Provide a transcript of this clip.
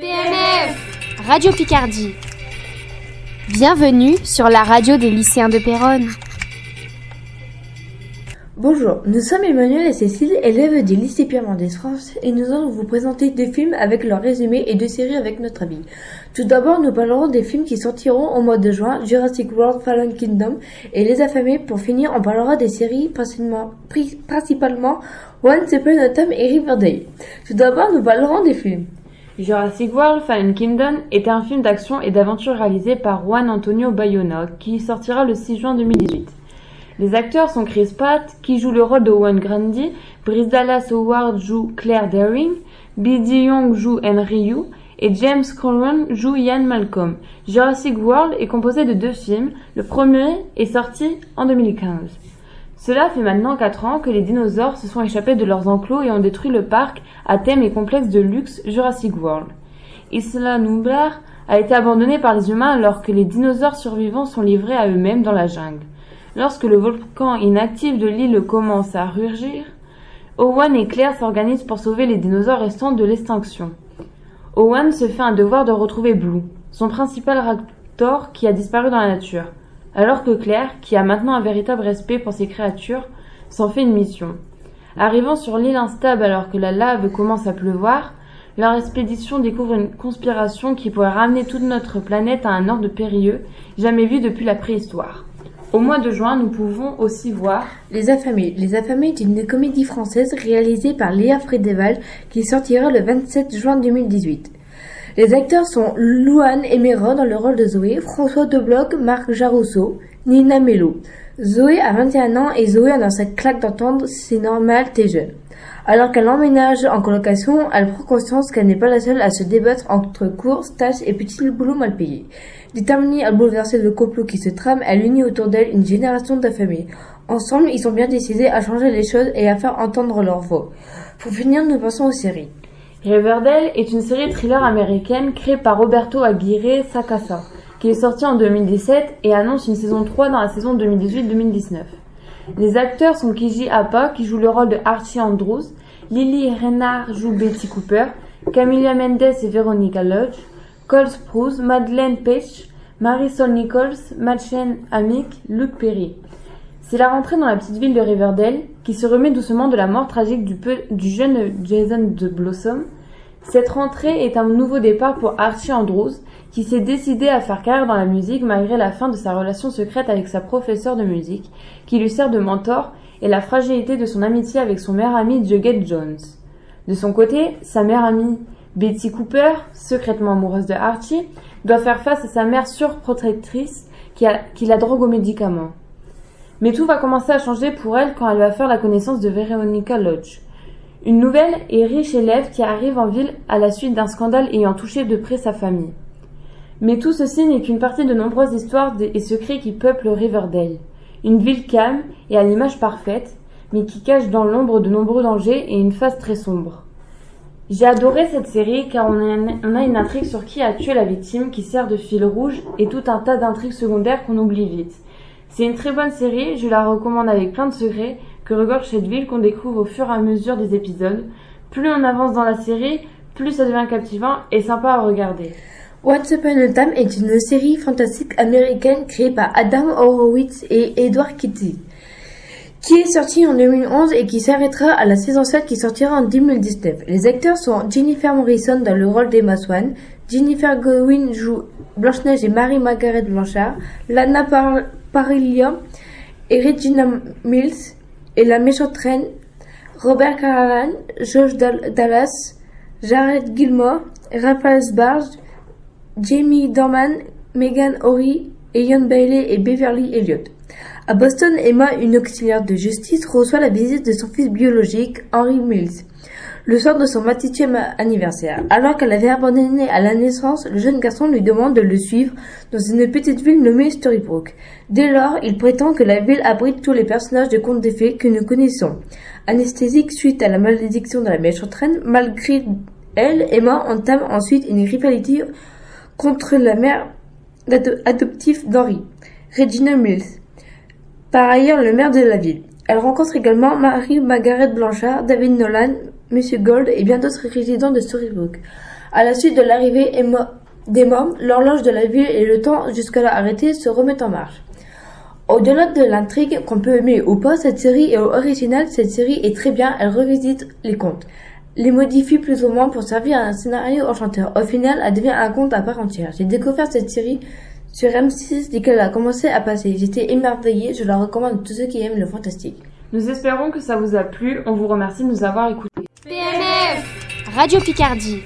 PNF Radio Picardie. Bienvenue sur la radio des lycéens de Péronne. Bonjour, nous sommes Emmanuel et Cécile, élèves du lycée Pierre Mendès France, et nous allons vous présenter deux films avec leur résumé et deux séries avec notre avis. Tout d'abord, nous parlerons des films qui sortiront au mois de juin, Jurassic World Fallen Kingdom et Les Affamés. Pour finir, on parlera des séries principalement, principalement Once Upon a Time et Riverdale. Tout d'abord, nous parlerons des films. Jurassic World Fallen Kingdom est un film d'action et d'aventure réalisé par Juan Antonio Bayona qui sortira le 6 juin 2018. Les acteurs sont Chris Pratt, qui joue le rôle de Owen Grandi, Brice Dallas Howard joue Claire Daring, Bidi Young joue Henry Yu, et James Cameron joue Ian Malcolm. Jurassic World est composé de deux films. Le premier est sorti en 2015. Cela fait maintenant 4 ans que les dinosaures se sont échappés de leurs enclos et ont détruit le parc à thème et complexe de luxe Jurassic World. Isla Nublar a été abandonnée par les humains alors que les dinosaures survivants sont livrés à eux-mêmes dans la jungle. Lorsque le volcan inactif de l'île commence à rugir, Owen et Claire s'organisent pour sauver les dinosaures restants de l'extinction. Owen se fait un devoir de retrouver Blue, son principal raptor qui a disparu dans la nature, alors que Claire, qui a maintenant un véritable respect pour ces créatures, s'en fait une mission. Arrivant sur l'île instable alors que la lave commence à pleuvoir, leur expédition découvre une conspiration qui pourrait ramener toute notre planète à un ordre périlleux jamais vu depuis la préhistoire. Au mois de juin, nous pouvons aussi voir Les Affamés. Les Affamés est une comédie française réalisée par Léa Frédéval qui sortira le 27 juin 2018. Les acteurs sont Louane Emera dans le rôle de Zoé, François Debloc, Marc Jarousseau, Nina Mello. Zoé a 21 ans et Zoé a dans sa claque d'entendre c'est normal, t'es jeune. Alors qu'elle emménage en colocation, elle prend conscience qu'elle n'est pas la seule à se débattre entre cours, stages et petits boulots mal payés. Déterminée à bouleverser le complot qui se trame, elle unit autour d'elle une génération d'affamés. Ensemble, ils sont bien décidés à changer les choses et à faire entendre leur voix. Pour finir, nous passons aux séries. Riverdale est une série thriller américaine créée par Roberto Aguirre Sacasa, qui est sortie en 2017 et annonce une saison 3 dans la saison 2018-2019. Les acteurs sont Kiji Appa, qui joue le rôle de Archie Andrews, Lily Reinhardt joue Betty Cooper, Camilla Mendes et Veronica Lodge, Cole Sprouse, Madeleine Pech, Marisol Nichols, Machen Amick, Luc Perry. C'est la rentrée dans la petite ville de Riverdale, qui se remet doucement de la mort tragique du, jeune Jason de Blossom. Cette rentrée est un nouveau départ pour Archie Andrews, qui s'est décidé à faire carrière dans la musique malgré la fin de sa relation secrète avec sa professeure de musique, qui lui sert de mentor, et la fragilité de son amitié avec son meilleur ami Jughead Jones. De son côté, sa mère amie Betty Cooper, secrètement amoureuse de Archie, doit faire face à sa mère surprotectrice qui, qui la drogue aux médicaments. Mais tout va commencer à changer pour elle quand elle va faire la connaissance de Veronica Lodge, une nouvelle et riche élève qui arrive en ville à la suite d'un scandale ayant touché de près sa famille. Mais tout ceci n'est qu'une partie de nombreuses histoires et secrets qui peuplent Riverdale, une ville calme et à l'image parfaite, mais qui cache dans l'ombre de nombreux dangers et une face très sombre. J'ai adoré cette série car on a, une intrigue sur qui a tué la victime qui sert de fil rouge et tout un tas d'intrigues secondaires qu'on oublie vite. C'est une très bonne série, je la recommande avec plein de secrets que regorge cette ville qu'on découvre au fur et à mesure des épisodes. Plus on avance dans la série, plus ça devient captivant et sympa à regarder. Once Upon a Time est une série fantastique américaine créée par Adam Horowitz et Edward Kitty, qui est sortie en 2011 et qui s'arrêtera à la saison 7 qui sortira en 2019. Les acteurs sont Jennifer Morrison dans le rôle d'Emma Swan, Jennifer Goodwin joue Blanche-Neige et Marie-Margaret Blanchard, Lana Par Parilla et Regina Mills et la méchante reine, Robert Callahan, George Dallas, Jared Gilmore, Raphaël Sbarge, Jamie Dorman, Megan Horry, Ian Bailey et Beverly Elliott. À Boston, Emma, une auxiliaire de justice, reçoit la visite de son fils biologique, Henry Mills le soir de son 28e anniversaire. Alors qu'elle avait abandonné à la naissance, le jeune garçon lui demande de le suivre dans une petite ville nommée Storybrooke. Dès lors, il prétend que la ville abrite tous les personnages de contes des fées que nous connaissons. Anesthésique suite à la malédiction de la méchante reine, malgré elle, Emma entame ensuite une rivalité contre la mère adoptive d'Henry, Regina Mills. Par ailleurs, le maire de la ville. Elle rencontre également Marie Margaret Blanchard, David Nolan, Monsieur Gold et bien d'autres résidents de Storybrooke. À la suite de l'arrivée des morts, l'horloge de la ville et le temps jusque-là arrêté se remettent en marche. Au-delà de l'intrigue qu'on peut aimer ou pas, cette série est originale, cette série est très bien, elle revisite les contes, les modifie plus ou moins pour servir à un scénario enchanteur. Au final, elle devient un conte à part entière. J'ai découvert cette série sur M6 dès qu'elle a commencé à passer. J'étais émerveillée, je la recommande à tous ceux qui aiment le fantastique. Nous espérons que ça vous a plu, on vous remercie de nous avoir écoutés. Radio Picardie